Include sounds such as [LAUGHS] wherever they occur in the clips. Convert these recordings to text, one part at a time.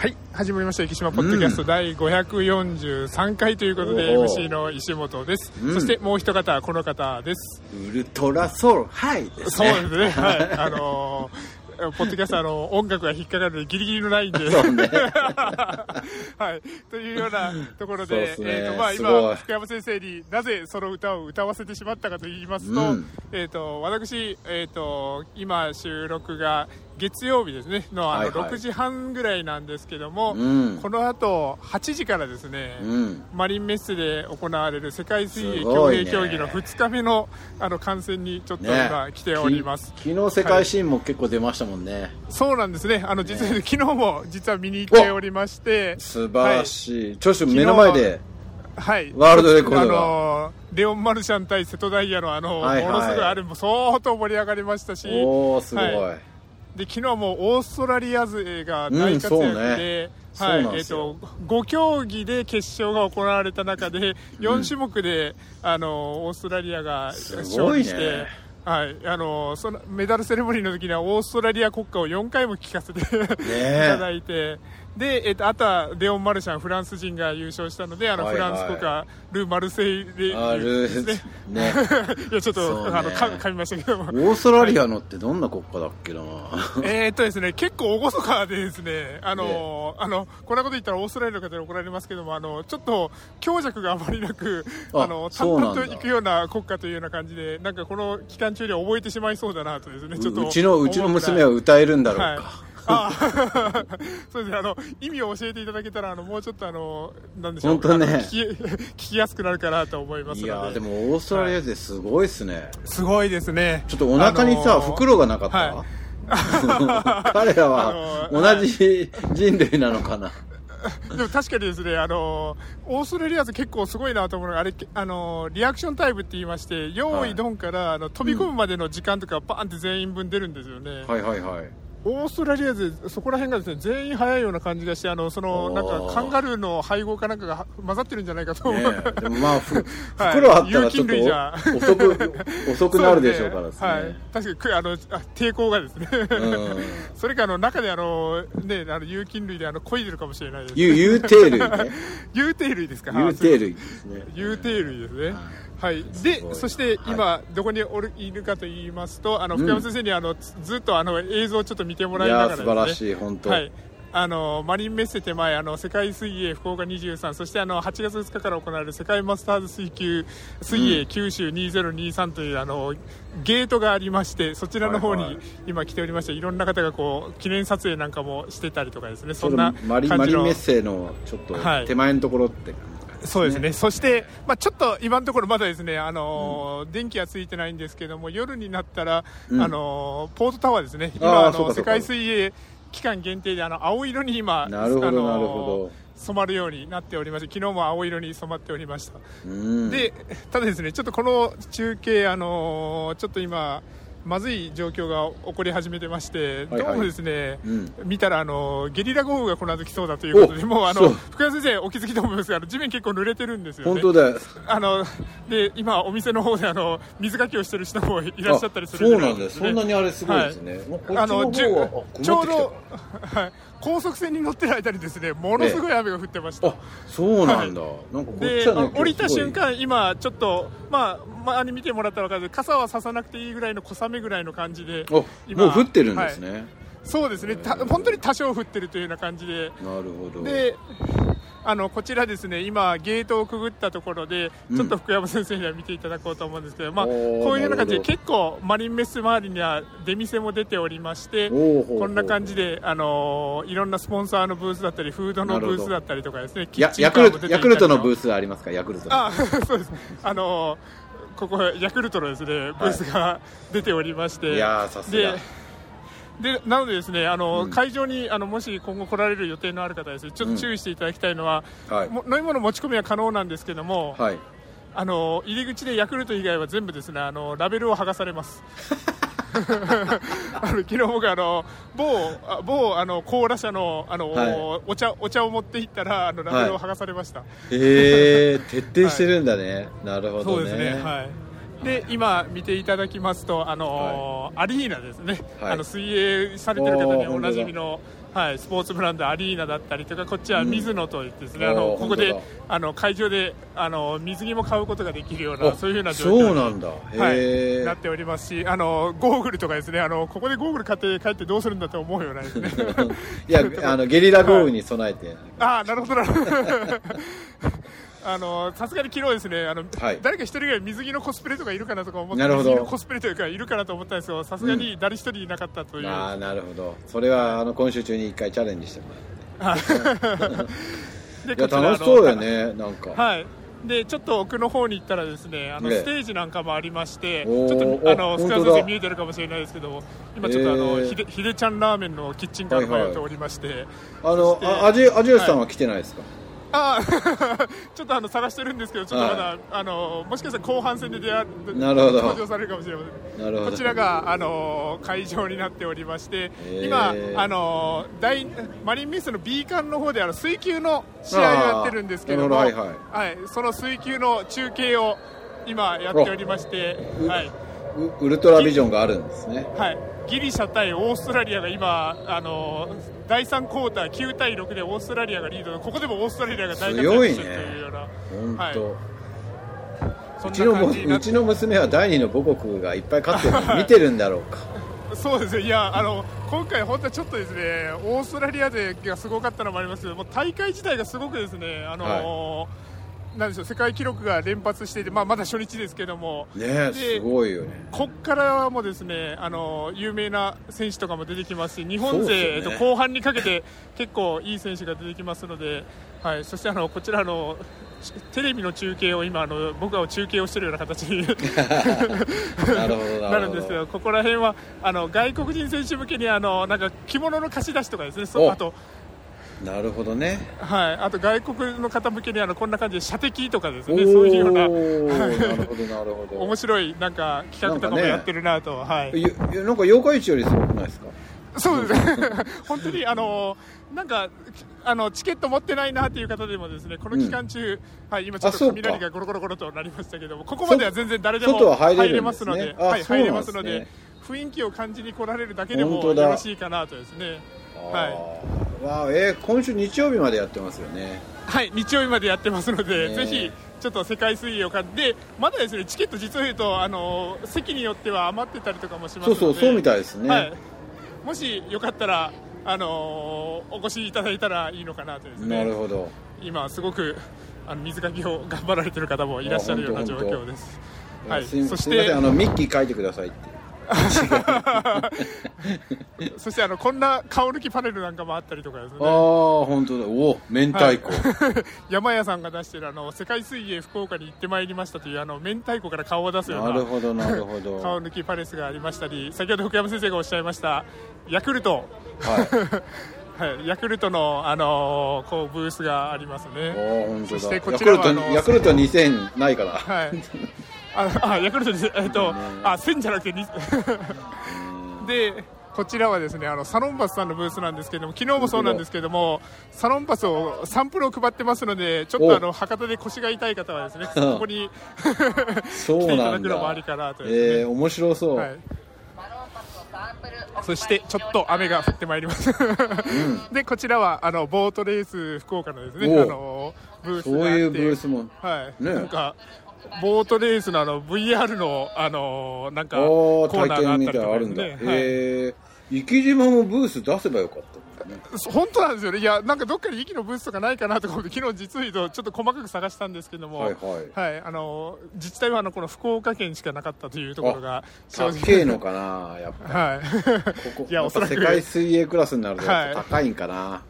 はい始まりました「生島ポッドキャスト」第543回ということで、おー。MC の石本です、うん。そしてもう一方この方です。ウルトラソウル。はい。ですそうねですね。[LAUGHS] はい。あのーポッドキャストあの音楽が引っかかるのでギリギリのラインで、ね。[LAUGHS] はい、というようなところで、ね。えーとまあ、今、福山先生になぜその歌を歌わせてしまったかと言いますと,、うん。えー、と私、えー、と今、収録が月曜日ですね。のあのはいはい。6時半ぐらいなんですけども、うん。この後8時からですね、うん。マリンメッセで行われる世界水泳す競泳競技の2日目のあの観戦にちょっと今来ております。き昨日世界新も結構出ましたもんね、そうなんですね。あの、実は、昨日も実は見に行っておりまして、素晴らしい、長州目の前ではい。ワールドレコードが。あの、レオン・マルシャン対瀬戸大也のあの、はいはい。ものすごいあれも相当盛り上がりましたし、おおすごい、はで、昨日もオーストラリア勢が大活躍うんそうで、ね。はいえっ、ですよ。と、5競技で決勝が行われた中で、4種目で、あの、オーストラリアがす勝利して、はい、あのそのメダルセレモニーの時にはオーストラリア国歌を4回も聴かせていただいて、で、えっと、あとはレオン・マルシャン、フランス人が優勝したので、あの、はいはい。フランス国歌、ル・マルセイレあるですね。ね。[LAUGHS] いや、ちょっと、ね。あの、か噛みましたけども。オーストラリアのってどんな国家だっけな。[LAUGHS] えーっとですね、結構厳かでですね、あの、あの、こんなこと言ったらオーストラリアの方に怒られますけども、あの、ちょっと強弱があまりなく、ああの、淡々といくような国家というような感じで、なんかこの期間中に覚えてしまいそうだなとですね、ちょっとううちのうちの娘は歌えるんだろうか、はいあ [LAUGHS] そうですね。あの意味を教えていただけたらあのもうちょっとあのなんでしょう。本当ね。聞き [LAUGHS] 聞きやすくなるかなと思いますいやのでもオーストラリアですごいっすね、すごいですね。ちょっとお腹にさ、あのー袋がなかった、は [LAUGHS] 彼らあはの同じ人類なのかな、でも確かにですね、あのオーストラリアって結構すごいなと思うのが、あれ、あのリアクションタイムって言いまして、用意ドンから、あの飛び込むまでの時間とか、バーンって全員分出るんですよね。はいはいはいオーストラリアでそこら辺がですね全員早いような感じがしてあのそのなんかカンガルーの配合かなんかが混ざってるんじゃないかと思う、ねえ。でもまあふ [LAUGHS] はい。袋あったらちょっと遅く遅くなるでしょうからですね。はい、確かにくあのあ抵抗がですね、うん。[LAUGHS] それかあの中であの、ね、あの有菌類であの漕いでるかもしれないです有有定類ね。[LAUGHS] 有定類ですか。有定類です。ね。類ですね。はい、で、ごいそしては今、どこにおるいるかと言いますと、あのうん。福山先生にあの、つずっとあの映像をちょっと見てもらいいながらです、ね、素晴らしい本当、はい、あのマリンメッセ手前あの世界水泳福岡23そしてあの8月2日から行われる世界マスターズ水球水泳九州2023というあのゲートがありましてそちらの方にはいはい。今来ておりましていろんな方がこう記念撮影なんかもしてたりとかですね。そんなマリンメッセのちょっとはい。手前のところって感じそうですね、そして、まあ、ちょっと今のところまだですね、あのー電気はついてないんですけども、夜になったら、うん。あのーポートタワーですね、今、あの世界水泳期間限定であの青色に今、なるほどあのー染まるようになっておりまして、昨日も青色に染まっておりました。うん。で、ただですね、ちょっとこの中継、あのーちょっと今、まずい状況が起こり始めてまして、はいはい。どうもですね、うん。見たらあのゲリラ豪雨がこの後来そうだということで、お [LAUGHS] もうあの福山先生、お気づきと思いますが、地面結構濡れてるんですよね。本当あので今、お店の方であの水かきをしてる人もいらっしゃったりするあそうなんでそんなにあれすごいですね、もうこっちのあのちょうど、はい、高速船に乗ってる間にですねものすごい雨が降ってました。あそうなんだ、なんかで降りた瞬間、今、ちょっと、まあ、周り見てもらったら分かる傘はささなくていいぐらいの小雨ぐらいの感じで、あも今う降ってるんですね、そうですね、た本当に多少降ってるというような感じで、なるほど。であのこちらですね今ゲートをくぐったところでうん。ちょっと福山先生には見ていただこうと思うんですけど、まあ、おーこういうような感じで結構マリンメッセ周りには出店も出ておりましてこんな感じで、あのーいろんなスポンサーのブースだったりフードのブースだったりとかですねヤクルトのブースありますかヤクルトのあそうですあのーここヤクルトのですねブースが出ておりまして、いやーさすが。ででなのでですねあの、うん。会場にあのもし今後来られる予定のある方はです。ねちょっと注意していただきたいのは、はい。も飲み物持ち込みは可能なんですけども、はい。あの入り口でヤクルト以外は全部ですねあのラベルを剥がされます [LAUGHS] [LAUGHS] あの昨日僕あの某あ某あのコーラ社のあの、はい。お茶お茶を持っていったらあのラベルを剥がされました、えー、[LAUGHS] 徹底してるんだね、なるほどね。そうですねはい。で今見ていただきますとあの、アリーナですね、はい。あの水泳されてる方におなじみのはい、スポーツブランドアリーナだったりとかこっちは水野といってですね、あのおーここで本あの会場であの水着も買うことができるようなあそういうような状況にそうなんだ。はい、なっておりますしあのゴーグルとかですねあのここでゴーグル買って帰ってどうするんだと思うようなですね。[LAUGHS] いやあのゲリラ豪雨に備えて、[LAUGHS] ああなるほどなるほど。あのさすがに昨日ですねあの、はい。誰か一人ぐらい水着のコスプレとかいるかなとか思ってなるほど。水着のコスプレというかいるかなと思ったんですけどさすがに誰一人いなかったという、ああなるほど。それはあの今週中に一回チャレンジしてもらでって。[LAUGHS] い。や楽しそうよねなんか、はい。でちょっと奥の方に行ったらですねあのええ。ステージなんかもありまして、おーちょっとあのおスカー先生見えてるかもしれないですけど今ちょっとあの、ええ。ひでひでちゃんラーメンのキッチンカーが通っておりまして、あのそしてあアジアジアスさんは来てないですか、ああ [LAUGHS] ちょっとあの探してるんですけどちょっとまだ、あのもしかしたら後半戦で出会なるほど。登場されるかもしれません。なるほど。こちらがあの会場になっておりまして、へー。今あの大マリンメッセの B 館の方であの水球の試合をやってるんですけどもあーなるほどはい。はいその水球の中継を今やっておりまして、うはい。ウウルトラビジョンがあるんですね。はい、ギリシャ対オーストラリアが今あの第3クォーター9対6でオーストラリアがリードでここでもオーストラリアが大活躍してるというようなうちのうちの娘は第二の母国がいっぱい勝ってるの見てるんだろうか。[LAUGHS] そうですね、いやあの今回、本当はちょっとですねオーストラリア勢がすごかったのもありますけどもう大会自体がすごくですね、あのなんでしょう世界記録が連発していて、まあ、まだ初日ですけども、ねすごいよね。こっからもですねあの有名な選手とかも出てきますし日本勢、ね。えっと、後半にかけて結構いい選手が出てきますので、はい、そしてあのこちらのちテレビの中継を今あの僕は中継をしているような形になるんですけどここら辺はあの外国人選手向けにあのなんか着物の貸し出しとかですね。そおあと,、なるほどね。はい、あと外国の方向けにあのこんな感じで射的とかですおね。そういうような。ーなるほどなるほど。面白いなんか企画とかもやってるなと、はい、いやい。やなんか妖怪市よりすごくないですか？そうです。ね [LAUGHS] 本当にあのなんかあのチケット持ってないなっていう方でもですねこの期間中、はい、今ちょっと雷がゴロゴロゴロとなりましたけどもここまでは全然誰でも入れまですので、あはい、入れますので雰囲気を感じに来られるだけでもよろしいかなとですね。はいわあえー今週日曜日までやってますよね。はい、日曜日までやってますので、ね。ぜひちょっと世界水泳を買って、まだですねチケット、実を言うとあの席によっては余ってたりとかもしますので、そうそうそうみたいですね、はい、もしよかったら、あのお越しいただいたらいいのかなとですね、なるほど。今、すごくあの水かきを頑張られてる方もいらっしゃるような状況です。はい、そしてあのミッキー書いてくださいって [LAUGHS] そしてあのこんな顔抜きパネルなんかもあったりとかですね。ああ本当だ。おお明太子、[LAUGHS] 山屋さんが出しているあの世界水泳福岡に行ってまいりましたというあの明太子から顔を出すようななるほどなるほど。[LAUGHS] 顔抜きパレスがありましたり先ほど福山先生がおっしゃいましたヤクルト、はい。はい、ヤクルトの、あのーこうブースがありますおね。ー本当そしてこだヤクルトちらはヤクルト2000ないから。はいああヤクルトです、えっと、あ1000じゃなくて2でこちらはですねあのサロンバスさんのブースなんですけども昨日もそうなんですけどもサロンバスをサンプルを配ってますのでちょっとあの博多で腰が痛い方はですねここにそ [LAUGHS] う来ていただくのもあだりかなとね。えー、面白そう、はい、そしてちょっと雨が降ってまいります、でこちらはあのボートレース福岡のですねおあのブースそうがあって。いうブースも。はい、ね。なんかボートレースのあの VR のあのなんかコーナーがあったりとかたいなのあるんだ、はい。えー、生島もブース出せばよかったね。本当なんですよね、いや、なんかどっかに息のブースとかないかなとか思って、昨日実を言うと、ちょっと細かく探したんですけども、はいはい。あの自治体はあのこの福岡県しかなかったというところが正高えのかなやっぱ。はい、ここ [LAUGHS] いやおそらく。世界水泳クラスになると高いんかな、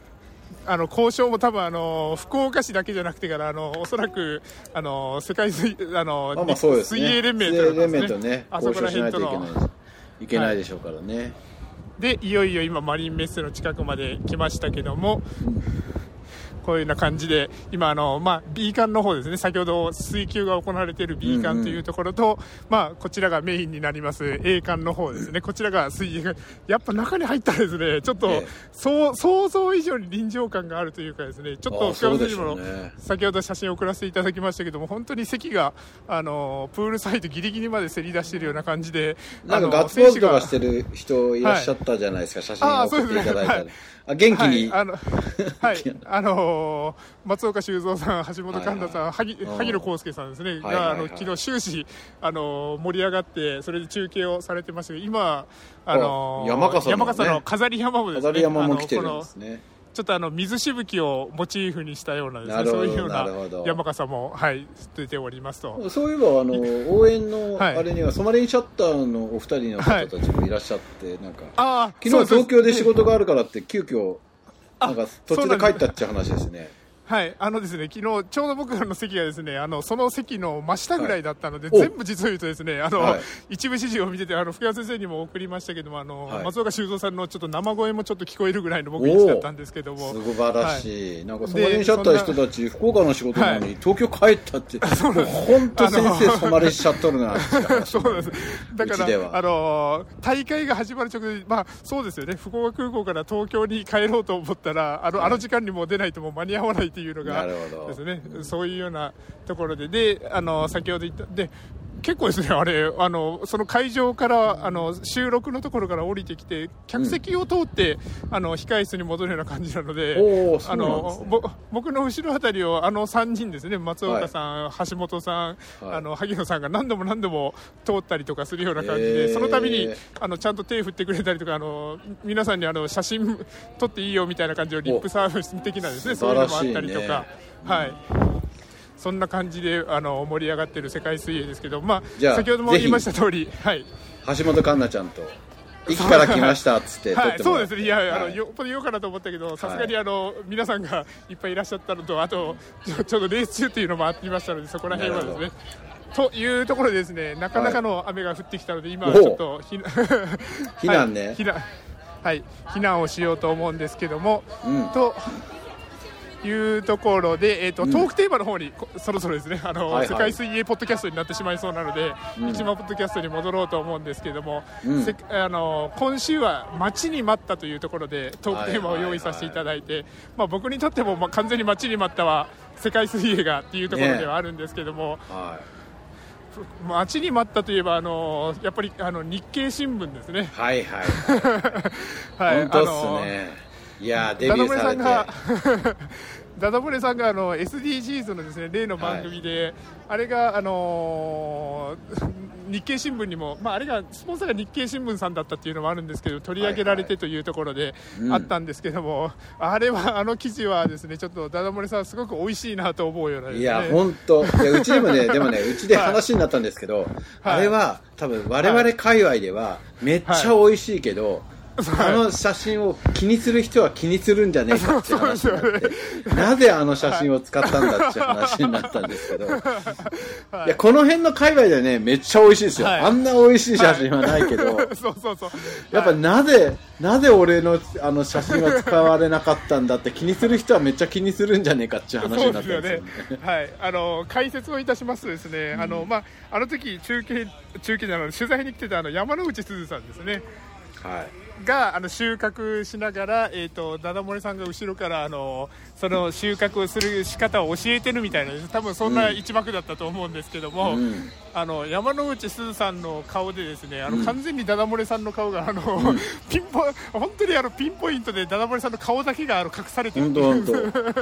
あの交渉も多分あの福岡市だけじゃなくてからあのおそらくあの世界水あの、まあまあそうですね。水泳連盟というのがです盟とねあそこら交渉しない辺といけないいけないでしょうからね、でいよいよ今マリンメッセの近くまで来ましたけどもこういうような感じで、今あの、まあ、B 館の方ですね、先ほど水球が行われている B 館というところと、まあ、こちらがメインになります A 館の方ですね、こちらが水泳が、やっぱ中に入ったらですね、ちょっと、ええ。そう想像以上に臨場感があるというかですね、ちょっとあ福山選手もね。先ほど写真を送らせていただきましたけども、本当に席が、あの、プールサイドギリギリまでせり出しているような感じで、なんかあのガッツポーズとか選してる人いらっしゃったじゃないですか、写真を送っていただいたらそうですねあ元気に、はい、あの、[LAUGHS] はい、あのー松岡修造さん、橋本環奈さん、萩野公介さんですね、はいはいはい。が、あの、昨日終始、あのー盛り上がって、それで中継をされてましたけど、今、あのーあ山笠のね。山笠の飾り山もですね、飾り山も来てるんですねちょっとあの水しぶきをモチーフにしたようなですね、そういうような山笠も、はい、出ておりますと。そういえばあの [LAUGHS] 応援のはい。あれにはソマリンシャッターのお二人の方たちもいらっしゃって、なんかああ、昨日東京で仕事があるからって急遽あなんか途中で帰ったっていう話ですねはい、あのですね、昨日ちょうど僕らの席がですね、あのその席の真下ぐらいだったので、はい。お全部実を言うとですね、あの、はい。一部始終を見てて、あの福山先生にも送りましたけども、あの、はい。松岡修造さんのちょっと生声もちょっと聞こえるぐらいの僕位置だったんですけども、素晴らしい、なんかソでマリンシャッターの人たち福岡の仕事なのに東京帰ったって、本当先生ソマリンしちゃっとるなそうです。だから、あの大会が始まる直前、まあ、そうですよね、福岡空港から東京に帰ろうと思ったら、あの、あの時間にもう出ないともう間に合わないっていうのが、ですね、そういうようなところで、で、あの、先ほど言った、で、結構ですね、あれ、あの、その会場から、あの、収録のところから降りてきて、客席を通って、あの、控室に戻るような感じなので、ですね。の、ぼ僕の後ろあたりを、あの3人ですね、松岡さん、橋本さん、はい。あの、萩野さんが何度も何度も通ったりとかするような感じへで、ー。その度に、あの、ちゃんと手振ってくれたりとか、あの、皆さんにあの、写真撮っていいよみたいな感じのリップサービス的なですね、おそういうのもあったりとか、はい。そんな感じであの盛り上がってる世界水泳ですけど、まあ、先ほども言いました通り、はい、橋本環奈ちゃんと駅から来ましたっつって撮 [LAUGHS] はい、そうですね、いや、あのはい。よっぽど言おうかなと思ったけど、さすがにあの皆さんがいっぱいいらっしゃったのと、あと、ちょちょうどレース中っていうのもありましたので、そこら辺はですね。というところでですね、なかなかの雨が降ってきたので、今はちょっと避難 [LAUGHS] 避難ね。はい避難はい、避難をしようと思うんですけども、うん。というところで、えーとトークテーマの方にこそろそろですね。あの、はいはい。世界水泳ポッドキャストになってしまいそうなので、うん一番ポッドキャストに戻ろうと思うんですけども、うん。せあの今週は待ちに待ったというところでトークテーマを用意させていただいて、まあ、僕にとっても、まあ、完全に待ちに待ったは世界水泳がっていうところではあるんですけども、は待ちに待ったといえばあのやっぱりあの日経新聞ですね。いはいはい。[LAUGHS] はい。本当っすねいやーデビューされて。さんがダダ漏れさんが [LAUGHS] あの SDGs のですね例の番組で、あれがあのー [LAUGHS] 日経新聞にも、まあ、あれがスポンサーが日経新聞さんだったっていうのもあるんですけど取り上げられてというところでうん。あったんですけども、あれはあの記事はですねちょっとダダ漏れさんすごく美味しいなと思うようなね。いや、本当。うちでもね、[LAUGHS] でもね、うちで話になったんですけど、はい。あれは多分我々界隈ではめっちゃ美味しいけど、あの写真を気にする人は気にするんじゃねえかって話になって、なぜあの写真を使ったんだっていう話になったんですけど、[LAUGHS] い。や、この辺の界隈ではね、めっちゃ美味しいですよ。はい。あんな美味しい写真はないけど、そうそうそう。やっぱなぜ、なぜ俺のあの写真は使われなかったんだって気にする人はめっちゃ気にするんじゃねえかっていう話になったんですよね。はい、あの解説をいたしますとですね、あのまああの時中継中継じゃない取材に来てたあの山之内すずさんですね。はい。があの収穫しながら、えー、とダダ漏れさんが後ろからあのその収穫をする仕方を教えてるみたいな多分そんな一幕だったと思うんですけども、うん。あの山之内すずさんの顔でですねあの、うん。完全にダダ漏れさんの顔があの、ピンポ本当にあのピンポイントでダダ漏れさんの顔だけがあの隠されてる。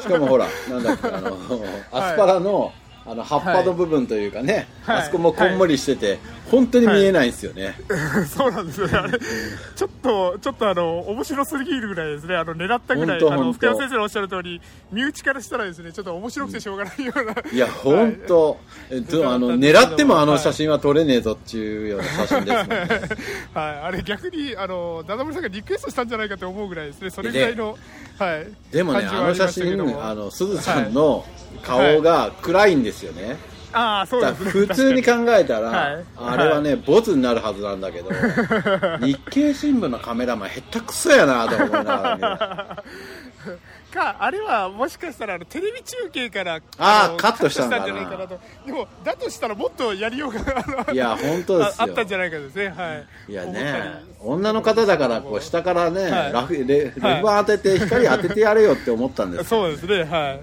しかもほら、なんだっけ、あの、[LAUGHS] アスパラの、あの、葉っぱの部分というかね、はい。あそこもこんもりしてて、本当に見えないんですよね。[LAUGHS] そうなんですよね、あれ、ちょっと、ちょっとあの、面白すぎるぐらいですね、あの、狙ったぐらい、福山先生のおっしゃる通り、身内からしたらですね、ちょっと面白くてしょうがないような。いや、本当、えっと、[LAUGHS] あの、狙ってもあの写真は撮れねえぞっていうような写真ですもんね。はい、あれ逆に、あの、ダダモリさんがリクエストしたんじゃないかと思うぐらいですね、それぐらいの、はい。でもね、あの写真、あの、すずさんの顔が暗いんですよね。ああ、そうですね。普通に考えたら、はい。あれはね、ボツになるはずなんだけど、[LAUGHS] 日経新聞のカメラマン、へったくそやなと思いながら見る。[LAUGHS] かあれはもしかしたらあのテレビ中継からのあーカットしたんじゃないかなと。でもだとしたらもっとやりようがいや本当ですよ。ああったんじゃないかですね。はい。いやね女の方だからこう下からね、はい。ラフレレバー当てて光当ててやれよって思ったんですけどそうですねはい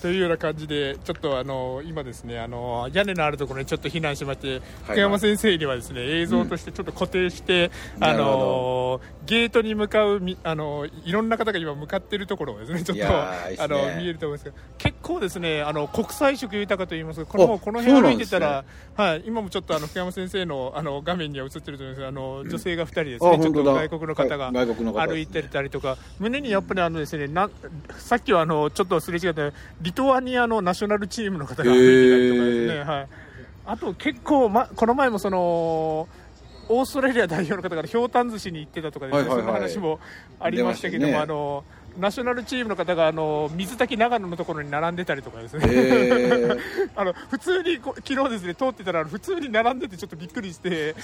というような感じで、ちょっとあの今ですねあの屋根のあるところにちょっと避難しまして、福山先生にはですね映像としてちょっと固定して、あなるほのゲートに向かうみあのいろんな方が今向かっているところをですねちょっといやーいいっすあねの見えると思いますけど、結構ですねあの国際色豊かと言いますか、このこの辺歩いてたら、はい今もちょっとあの福山先生のあの画面には映ってると思います。けど、あの女性が2人ですね、ちょっと外国の方が歩いてたりとか、胸にやっぱりあのですねなさっきはあのちょっとすれ違ったリトアニアのナショナルチームの方が歩いてたりとかですね、へはい、あと結構、ま、この前もそのオーストラリア代表の方からひょうたん寿司に行ってたとかですね、はいはいはい。そんな話もありましたけども、ね。あのナショナルチームの方があの水炊き長野のところに並んでたりとかですね、へ [LAUGHS] あの普通にこ昨日ですね通ってたら普通に並んでてちょっとびっくりして。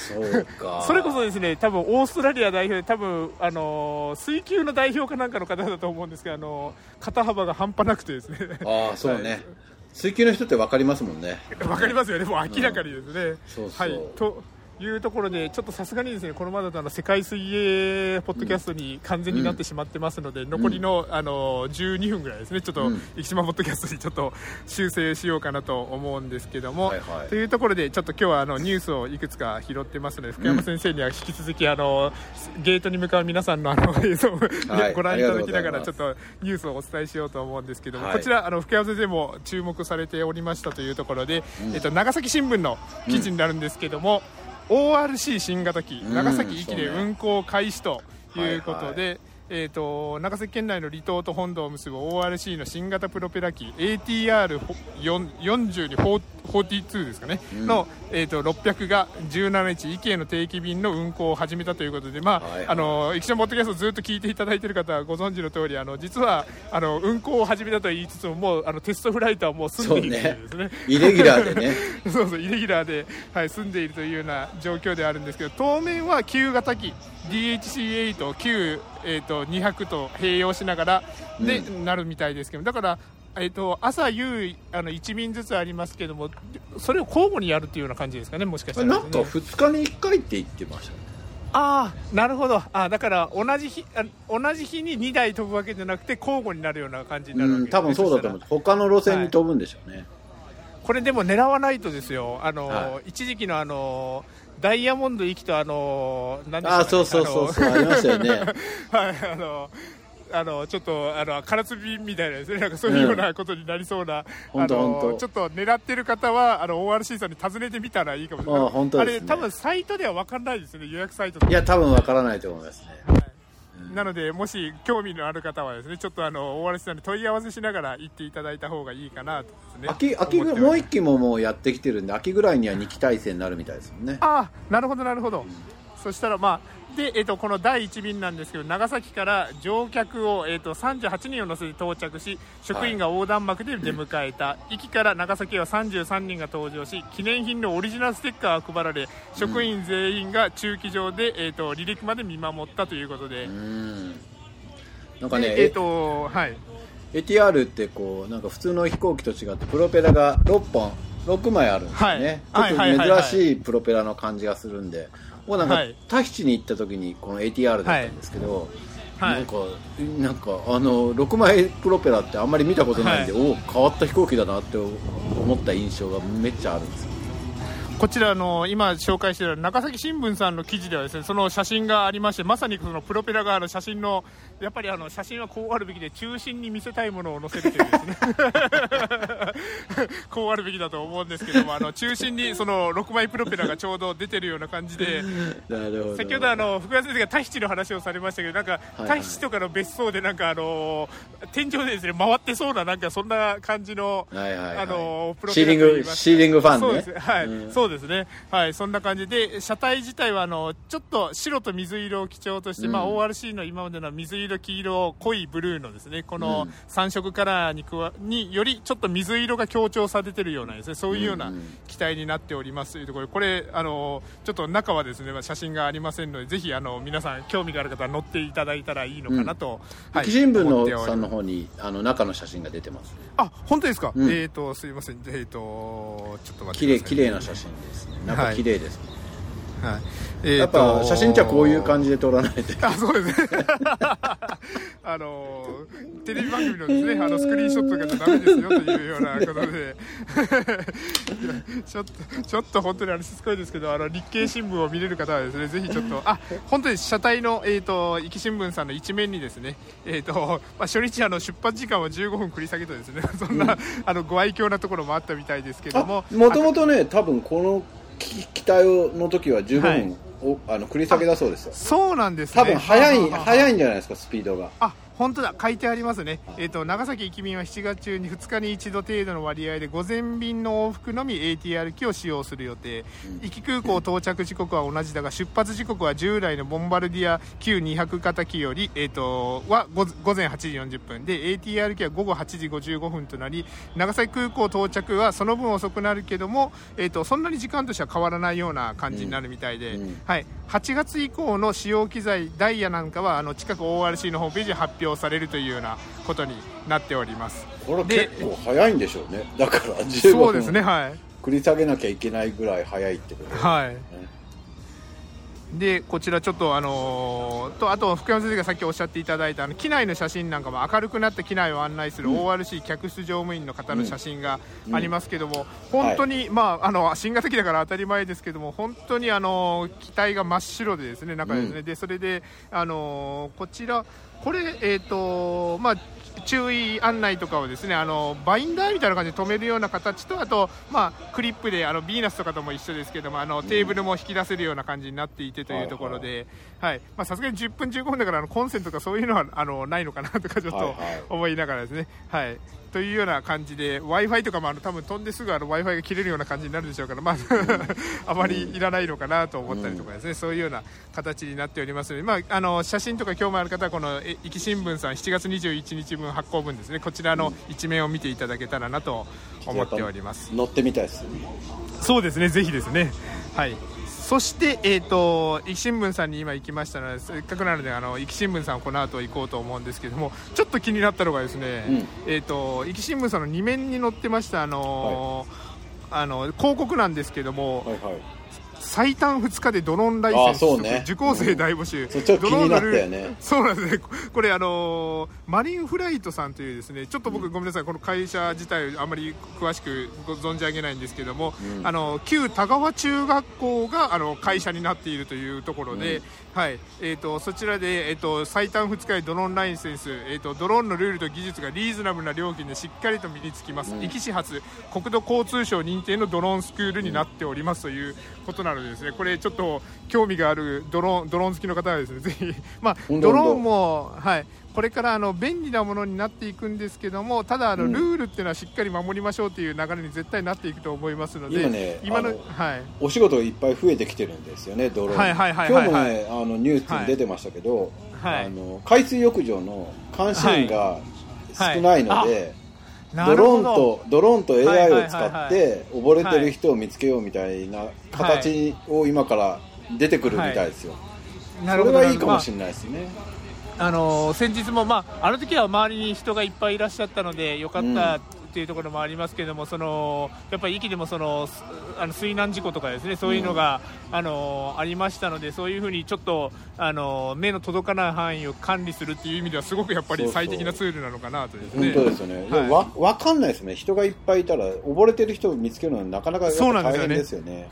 そ [LAUGHS] れこそですね、多分オーストラリア代表で、多分あの水球の代表かなんかの方だと思うんですけど、あの肩幅が半端なくてですね、ああそうね。[LAUGHS] 水球の人って分かりますもんね。わかりますよね、もう明らかにですね。そうそう。はい。というところで、ちょっとさすがにですねこのままだとあの世界水泳ポッドキャストに完全になってしまってますので、残りのあの12分ぐらいですね、ちょっとうん。生島ポッドキャストにちょっと修正しようかなと思うんですけども、はいはい。というところで、ちょっと今日はあのニュースをいくつか拾ってますので、福山先生には引き続き、あのゲートに向かう皆さんのあの映像を、はいご覧いただきながら、ちょっとニュースをお伝えしようと思うんですけども、はい。こちらあの福山先生も注目されておりましたというところで、えっと、長崎新聞の記事になるんですけども、ORC 新型機、うん長崎駅でそうね。運行開始ということで、はいえー、と長崎県内の離島と本土を結ぶ ORC の新型プロペラ機 ATR40 に42ですかね、うん。の、えー、と600が17日、池への定期便の運行を始めたということで、まあはいはい。あの駅舎ポッドキャストをずっと聞いていただいている方はご存知の通りあの実はあの運行を始めたと言いつつももうあのテストフライトはもう済んでいるというですね。イレギュラーでね。[LAUGHS] そうそうイレギュラーで、はい、住んでいるというような状況であるんですけど当面は旧型機 DHC8、旧、えー、と200と併用しながらで、なるみたいですけどだから、えー、と朝夕あの1便ずつありますけどもそれを交互にやるっていうような感じですかねもしかしたらなんか2日に1回って言ってましたね。ああなるほど。あだから同じ日あ同じ日に2台飛ぶわけじゃなくて交互になるような感じになるわけ。うんですね多分そうだと思う。他の路線に飛ぶんでしょうね、これでも狙わないとですよ、あの、は一時期のあのダイヤモンド行きとあの何でしたああかねそうそうそうそうありましたよね。[LAUGHS] はいあのあのちょっとあの唐津便みたいなですねなんかそういうようなことになりそうな、ほんとあのほんとちょっと狙ってる方はあの ORC さんに尋ねてみたらいいかもしれないあ本当ねあれ多分サイトでは分かんないですね予約サイトいや多分わからないと思いますねはいなので、もし興味のある方はですね、ちょっとあの、ORC さんに問い合わせしながら行っていただいた方がいいかなとですね。秋秋ぐ思ってますもう1期ももうやってきてるんで秋ぐらいには2期体制になるみたいですもんね。ああなるほどなるほど、そしたらまあで、えっとこの第1便なんですけど長崎から乗客を、えっと38人を乗せて到着し職員が横断幕で出迎えた、駅から長崎は33人が登場し記念品のオリジナルステッカーが配られ職員全員が駐機場で、えっと離陸まで見守ったということで、うん。なんかねでえっとはい、ATR ってこうなんか普通の飛行機と違ってプロペラが6本6枚あるんですよね、はい。ちょっはいはいはい。と珍しいプロペラの感じがするんで。もうなんかはい。タヒチに行った時にこの ATR だったんですけど、はい。なんかなんかあの6枚プロペラってあんまり見たことないんで、おお変わった飛行機だなって思った印象がめっちゃあるんですよこちらの今紹介している長崎新聞さんの記事ではですねその写真がありましてまさにそのプロペラがある写真のやっぱりあの写真はこうあるべきで中心に見せたいものを載せるというですね。[LAUGHS] こうあるべきだと思うんですけどもあの中心にその6枚プロペラがちょうど出てるような感じでなるほど。先ほどあの福山先生がタヒチの話をされましたけどなんかいはい。タヒチとかの別荘でなんかあの天井でですね回ってそうななんかそんな感じのはいはいはい。あのプロシーリングシーリングファンね。そうです。はい、うんそうですね、はい、そんな感じで、車体自体はあのちょっと白と水色を基調として、うん。まあ、ORC の今までの水色、黄色、濃いブルーのですねこの3色カラーに加によりちょっと水色が強調されてるようなですねそういうようなうんうん機体になっておりますというところ。で、これ、あのちょっと中はですねまあ写真がありませんので、ぜひあの皆さん、興味がある方は乗っていただいたらいいのかなと、はい。駅新聞のさんの方にあの中の写真が出てます。あ本当ですか、うん。えっ、と、すいません、えっ、と、ちょっと待ってください、綺麗な写真ですね。なんか綺麗です。ね、はい。えーやっとぱ写真じゃこういう感じで撮らないと。あそうですね。[LAUGHS] あのテレビ番組のですねあのスクリーンショットがダメですよというようなことで。[LAUGHS] ちょっとちょっと本当にあのしつこいですけどあの日経新聞を見れる方はですねぜひちょっとあ本当に車体のえっ、と壱岐新聞さんの一面にですねえっ、とまあ初日あの出発時間は15分繰り下げとですねそんな、あのご愛嬌なところもあったみたいですけども。あもともとね多分この機機体の時は15はい。あの繰り下げだそうですよ。そうなんですね。多分早い早いんじゃないですかスピードが。あ本当だ書いてありますね、えー、と長崎駅便は7月中に2日に一度程度の割合で午前便の往復のみ ATR 機を使用する予定、壱岐空港到着時刻は同じだが出発時刻は従来のボンバルディア旧200型機より、えー、とは午午前8時40分。で ATR 機は午後8時55分となり長崎空港到着はその分遅くなるけども、えー、とそんなに時間としては変わらないような感じになるみたいで、はい、8月以降の使用機材ダイヤなんかはあの近く ORC のホームページで発表されるというようなことになっております。これで結構早いんでしょうね。だから15そうですね分はい。繰り下げなきゃいけないぐらい早いってこと。はい。でこちらちょっとあのーとあと福山先生がさっきおっしゃっていただいたあの機内の写真なんかも明るくなった機内を案内する ORC 客室乗務員の方の写真がありますけども、本当に、まああの新型機だから当たり前ですけども本当にあの機体が真っ白でですね中ですね、うでそれであのーこちらこれえっ、とまあ注意案内とかをですねあのバインダーみたいな感じで止めるような形とあと、まあ、クリップであのビーナスとかとも一緒ですけどもあのテーブルも引き出せるような感じになっていてというところではいまあさすがに10分15分だからあのコンセントとかそういうのはあのないのかなとかちょっとはいはい。思いながらですね。はい。というような感じで w i f i とかもあの多分飛んですぐ w i f i が切れるような感じになるでしょうから、まあ、[LAUGHS] あまりいらないのかなと思ったりとかですね、そういうような形になっておりますので、まあ、あの写真とか興味ある方はこのえ壱岐新聞さん7月21日分発行分ですね。こちらの一面を見ていただけたらなと思っております。乗ってみたいですそうですね、ぜひですね。はい。そして、えっ、と、壱岐新聞さんに今行きましたので、せっかくなので、あの、壱岐新聞さんをこの後行こうと思うんですけども、ちょっと気になったのがですね、えっ、と、壱岐新聞さんの2面に載ってました、あのーあの、広告なんですけども、はいはい最短2日でドローンライセンスね。受講生大募集、ドローンのルールそうなんですね。ここれあのーマリンフライトさんというですねちょっと僕、ごめんなさいこの会社自体あんまり詳しくご存じ上げないんですけども、うん。あの旧田川中学校があの会社になっているというところで、うん。はい。えー、とそちらで、えー、と最短2日でドローンライセンス、えー、とドローンのルールと技術がリーズナブルな料金でしっかりと身につきます、うん。壱岐市発国土交通省認定のドローンスクールになっておりますということなのでですねこれちょっと興味があるドローンドローン好きの方はですねぜひ、まあ、ドローンも、はい、これからあの便利なものになっていくんですけどもただあの、うん。ルールっていうのはしっかり守りましょうという流れに絶対なっていくと思いますので今ね今のはい。お仕事いっぱい増えてきてるんですよねドローン。はいはいはいはい。今日もねあのニュースに出てましたけど、はい。あの海水浴場の監視員が少ないので、なドローンとドローンとはいはい AI はいを使って溺れてる人を見つけようみたいな形を今から出てくるみたいですよ、それなるほどはいいかもしれないですね、あの先日も、まあ、あの時は周りに人がいっぱいいらっしゃったのでよかったっていうところもありますけども、そのやっぱり駅でもそのすあの水難事故とかですねそういうのが、あのありましたのでそういうふうにちょっとあの目の届かない範囲を管理するっていう意味ではすごくやっぱりそうそう。最適なツールなのかなとですね。本当ですよね、ではい。もわ分かんないですね。人がいっぱいいたら溺れてる人を見つけるのはなかなかやっぱそうなんです大変よねですよね。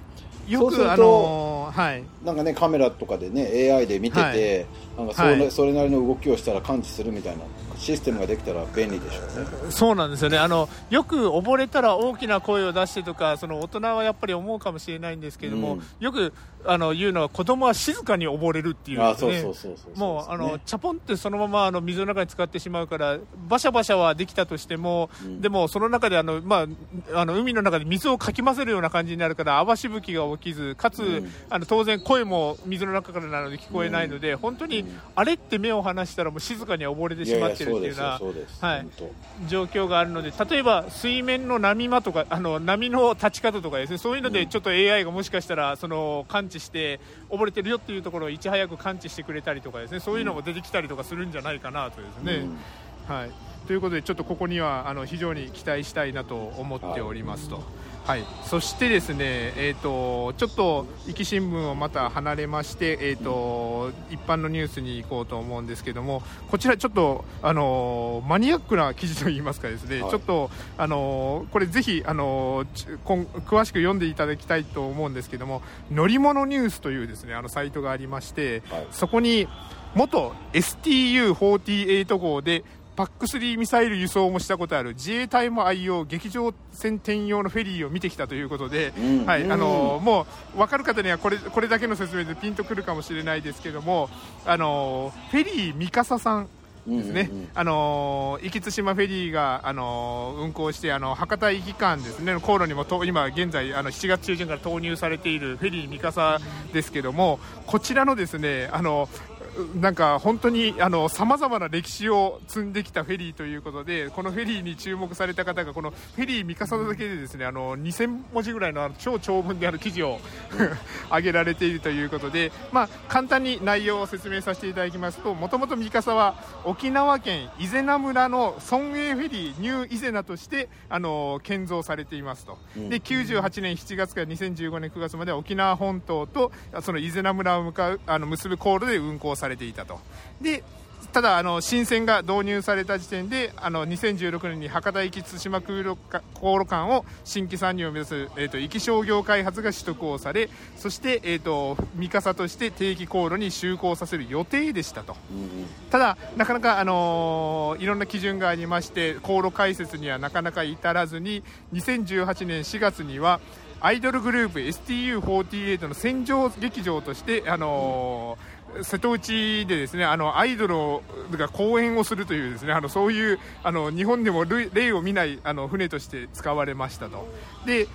よくあのはい。なんかねカメラとかでね AI で見てて、なんかそれ,、はい。それなりの動きをしたら感知するみたいなシステムができたら便利でしょうね。そうなんですよね。あのよく溺れたら大きな声を出してとかその大人はやっぱり思うかもしれないんですけども、うん。よくあの言うのは子供は静かに溺れるっていう、ね、あそうそうそうそうもうあの、ね。チャポンってそのままあの水の中に使ってしまうからバシャバシャはできたとしても、うん。でもその中であの、まあ、あの海の中で水をかき混ぜるような感じになるから泡しぶきが起きずかつ、うん。あの当然声も水の中からなので聞こえないので、本当にうんあれって目を離したらもう静かに溺れてしまってるっていうようなはい。状況があるので例えば水面の波間とか [LAUGHS] あの波の立ち方とかですねそういうのでちょっと AI がもしかしたらその感知して溺れてるよっていうところをいち早く感知してくれたりとかですねそういうのも出てきたりとかするんじゃないかなとですね。はい、ということでちょっとここにはあの非常に期待したいなと思っておりますと。はい、そしてですね、えー、とちょっと壱岐新聞をまた離れまして、えー、と一般のニュースに行こうと思うんですけどもこちらちょっと、あのマニアックな記事といいますかですね、はい。ちょっと、あのこれぜひ、あの詳しく読んでいただきたいと思うんですけども乗り物ニュースというですねあのサイトがありまして、はい。そこに元 STU48 号でパック3ミサイル輸送もしたことある。自衛隊も愛用。劇場船転用のフェリーを見てきたということで、うん。はい。うん。あのもう分かる方にはこれこれだけの説明でピンとくるかもしれないですけどもあのフェリー三笠さんですね、うんうんうん。あのー、壱岐対馬フェリーが、あのー運航してあの博多壱岐間ですね。航路にもと今現在あの7月中旬から投入されているフェリー三笠ですけどもこちらのですねあのなんか本当にさまざまな歴史を積んできたフェリーということでこのフェリーに注目された方がこのフェリー三笠だけでですねあの2000文字ぐらいのあの超長文である記事を [LAUGHS] 上げられているということで、まあ、簡単に内容を説明させていただきますともともと三笠は沖縄県伊是名村の村営フェリーニュー伊是名としてあの建造されていますと、うん。で98年7月から2015年9月までは沖縄本島とその伊是名村を向かうあの結ぶ航路で運航されていたと。でただあの新船が導入された時点であの2016年に博多行き対馬空路か航路間を新規参入を目指す、えー、と壱岐商業開発が取得をされそして、えー、と三笠として定期航路に就航させる予定でしたと。ただ、なかなか、あのーいろんな基準がありまして航路開設にはなかなか至らずに2018年4月にはアイドルグループ STU48 の戦場劇場として、あのー瀬戸内でですねあのアイドルが公演をするというですねあのそういうあの日本でも類例を見ないあの船として使われましたと。で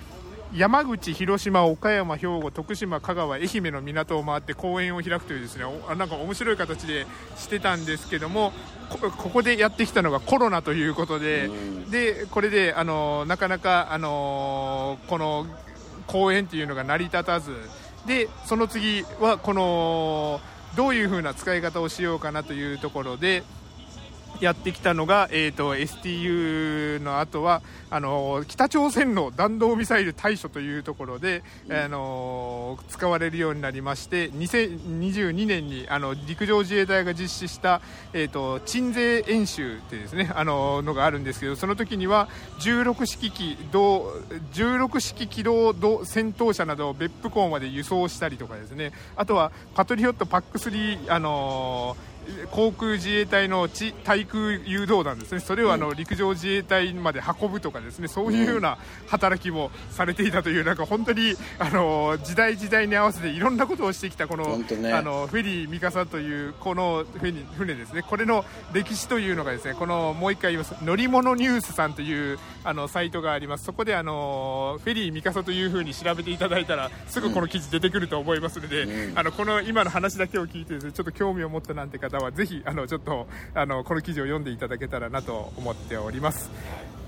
山口、広島、岡山、兵庫、徳島、香川、愛媛の港を回って公演を開くというですねおなんか面白い形でしてたんですけどもこここでやってきたのがコロナということで、うんでこれであのなかなかあのこの公演っていうのが成り立たずでその次はこのどういう風な使い方をしようかなというところでやってきたのが、えー、と STU の後はあの北朝鮮の弾道ミサイル対処というところで、あの使われるようになりまして2022年にあの陸上自衛隊が実施した、えー、と鎮西演習ってですねあののがあるんですけどその時には16式機動16式機動動戦闘車などを別府港まで輸送したりとかですねあとはパトリオットパック3あの航空自衛隊の地対空誘導弾ですね、それをあの陸上自衛隊まで運ぶとかですね、そういうような働きもされていたという、なんか本当にあの時代時代に合わせていろんなことをしてきたこの,、あのフェリー三笠というこの船船ですね、これの歴史というのがですね、このもう一回言います、乗り物ニュースさんというあのサイトがあります、そこであのフェリー三笠というふうに調べていただいたら、すぐこの記事出てくると思いますので、うん。あのこの今の話だけを聞いてですね、ちょっと興味を持ったなんて方は、ぜひあのちょっとあのこの記事を読んでいただけたらなと思っております。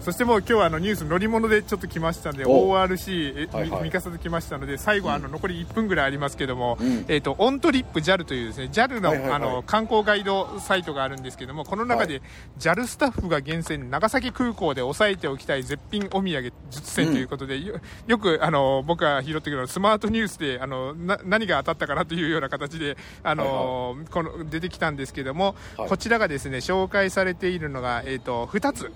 そしてもう今日はあのニュース乗り物でちょっと来ましたのでお。ORC え、はいはい。三笠で来ましたので最後あの残り1分ぐらいありますけども、うん。えっ、とオントリップ JAL というですね JAL の,、はいはいはい。あの観光ガイドサイトがあるんですけどもこの中では JAL スタッフが厳選長崎空港で押さえておきたい絶品お土産術選ということで、よよくあの僕が拾ってくるスマートニュースであのな何が当たったかなというような形であの、この出てきたんですけども、はい。こちらがですね紹介されているのが、えー、と2つ。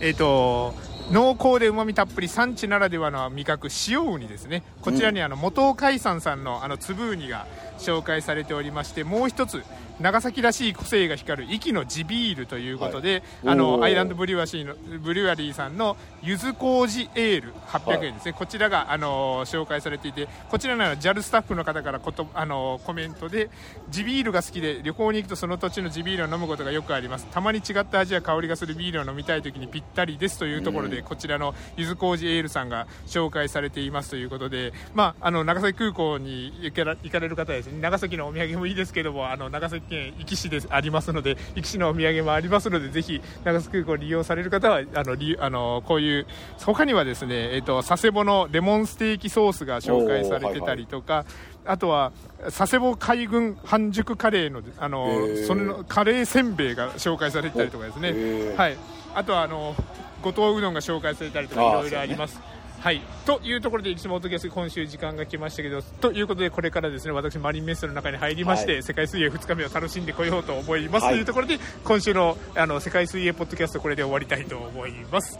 えっ、と濃厚でうまみたっぷり産地ならではの味覚塩ウニですね。こちらにあの元尾海産さんのあの粒ウニが紹介されておりましてもう一つ長崎らしい個性が光る息の地ビールということで、はい。あのアイランドブリュワシーのブリュワリーさんの柚子麹エール800円ですね、こちらがあの紹介されていてこちらなら JAL スタッフの方からことあのコメントで地ビールが好きで旅行に行くとその土地の地ビールを飲むことがよくあります。たまに違った味や香りがするビールを飲みたい時にぴったりですというところで、こちらの柚子麹エールさんが紹介されていますということで、まあ、あの長崎空港に行かれる方は長崎のお土産もいいですけどもあの長崎県壱岐市でありますので壱岐市のお土産もありますのでぜひ長崎空港を利用される方はあの利あのこういう他にはですね、えっと佐世保のレモンステーキソースが紹介されてたりとか、あとは佐世保海軍半熟カレーのあのそれのカレーせんべいが紹介されてたりとかですね。はい。あとはあの五島うどんが紹介されたりとかいろいろあります。はい、というところで、いつもおときやす今週時間が来ましたけど、ということで、これからですね、私、マリンメッセの中に入りまして、はい世界水泳2日目を楽しんでこようと思います。はいというところで、今週のあの世界水泳ポッドキャスト、これで終わりたいと思います。